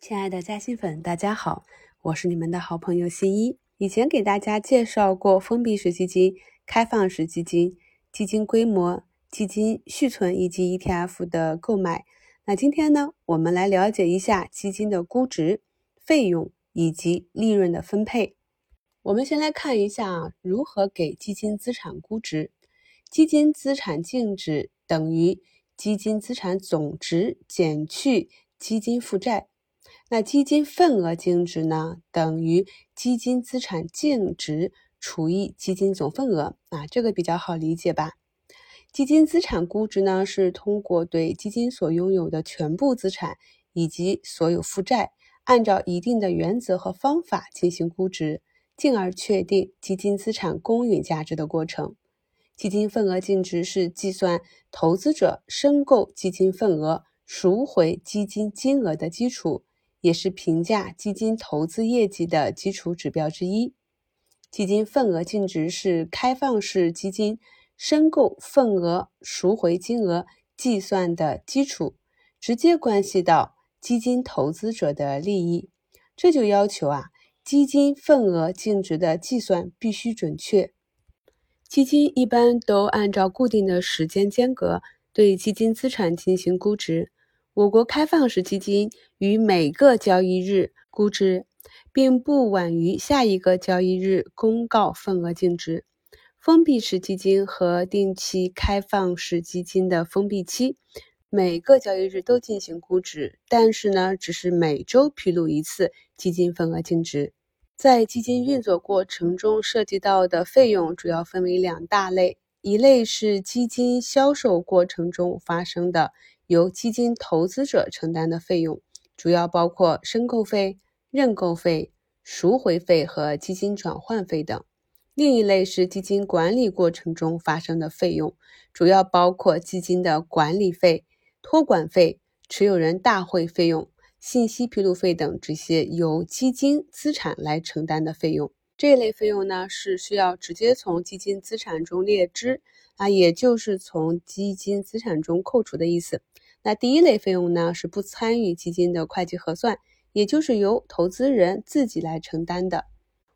亲爱的嘉兴粉，大家好，我是你们的好朋友新一。以前给大家介绍过封闭式基金、开放式基金、基金规模、基金续存以及 ETF 的购买。那今天呢，我们来了解一下基金的估值、费用以及利润的分配。我们先来看一下如何给基金资产估值。基金资产净值等于基金资产总值减去基金负债。那基金份额净值呢，等于基金资产净值除以基金总份额啊，这个比较好理解吧？基金资产估值呢，是通过对基金所拥有的全部资产以及所有负债，按照一定的原则和方法进行估值，进而确定基金资产公允价值的过程。基金份额净值是计算投资者申购基金份额赎回基金金额的基础。也是评价基金投资业绩的基础指标之一。基金份额净值是开放式基金申购份额赎回金额计算的基础，直接关系到基金投资者的利益。这就要求啊，基金份额净值的计算必须准确。基金一般都按照固定的时间间隔对基金资产进行估值。我国开放式基金于每个交易日估值，并不晚于下一个交易日公告份额净值。封闭式基金和定期开放式基金的封闭期，每个交易日都进行估值，但是呢，只是每周披露一次基金份额净值。在基金运作过程中涉及到的费用主要分为两大类，一类是基金销售过程中发生的。由基金投资者承担的费用，主要包括申购费、认购费、赎回费和基金转换费等。另一类是基金管理过程中发生的费用，主要包括基金的管理费、托管费、持有人大会费用、信息披露费等这些由基金资产来承担的费用。这类费用呢，是需要直接从基金资产中列支啊，也就是从基金资产中扣除的意思。那第一类费用呢，是不参与基金的会计核算，也就是由投资人自己来承担的。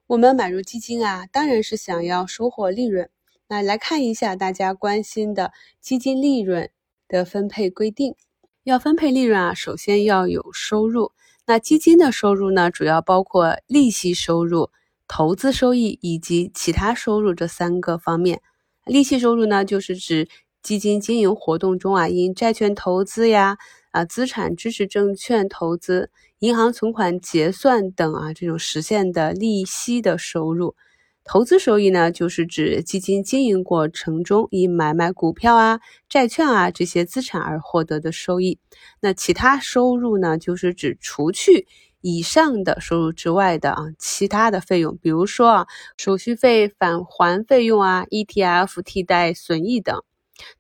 我们买入基金啊，当然是想要收获利润。那来看一下大家关心的基金利润的分配规定。要分配利润啊，首先要有收入。那基金的收入呢，主要包括利息收入、投资收益以及其他收入这三个方面。利息收入呢，就是指。基金经营活动中啊，因债券投资呀、啊资产支持证券投资、银行存款结算等啊，这种实现的利息的收入。投资收益呢，就是指基金经营过程中以买卖股票啊、债券啊这些资产而获得的收益。那其他收入呢，就是指除去以上的收入之外的啊其他的费用，比如说啊手续费、返还费用啊、ETF 替代损益等。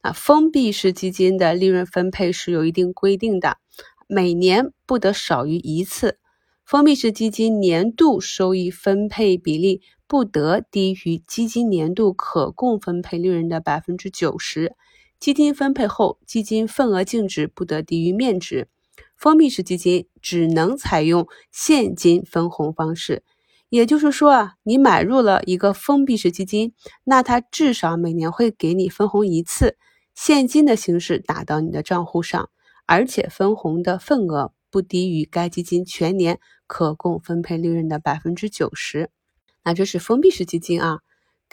那封闭式基金的利润分配是有一定规定的，每年不得少于一次。封闭式基金年度收益分配比例不得低于基金年度可供分配利润的百分之九十。基金分配后，基金份额净值不得低于面值。封闭式基金只能采用现金分红方式。也就是说啊，你买入了一个封闭式基金，那它至少每年会给你分红一次，现金的形式打到你的账户上，而且分红的份额不低于该基金全年可供分配利润的百分之九十。那这是封闭式基金啊，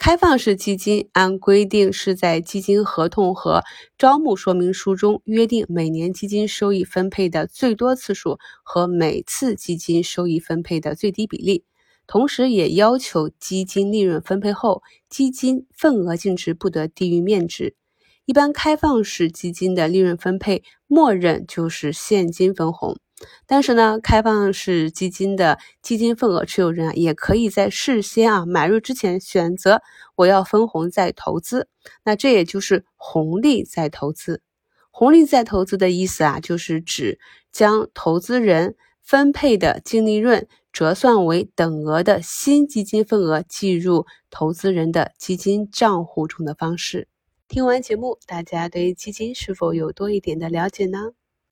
开放式基金按规定是在基金合同和招募说明书中约定每年基金收益分配的最多次数和每次基金收益分配的最低比例。同时，也要求基金利润分配后，基金份额净值不得低于面值。一般开放式基金的利润分配，默认就是现金分红。但是呢，开放式基金的基金份额持有人啊，也可以在事先啊买入之前选择我要分红再投资。那这也就是红利再投资。红利再投资的意思啊，就是指将投资人分配的净利润。折算为等额的新基金份额计入投资人的基金账户中的方式。听完节目，大家对基金是否有多一点的了解呢？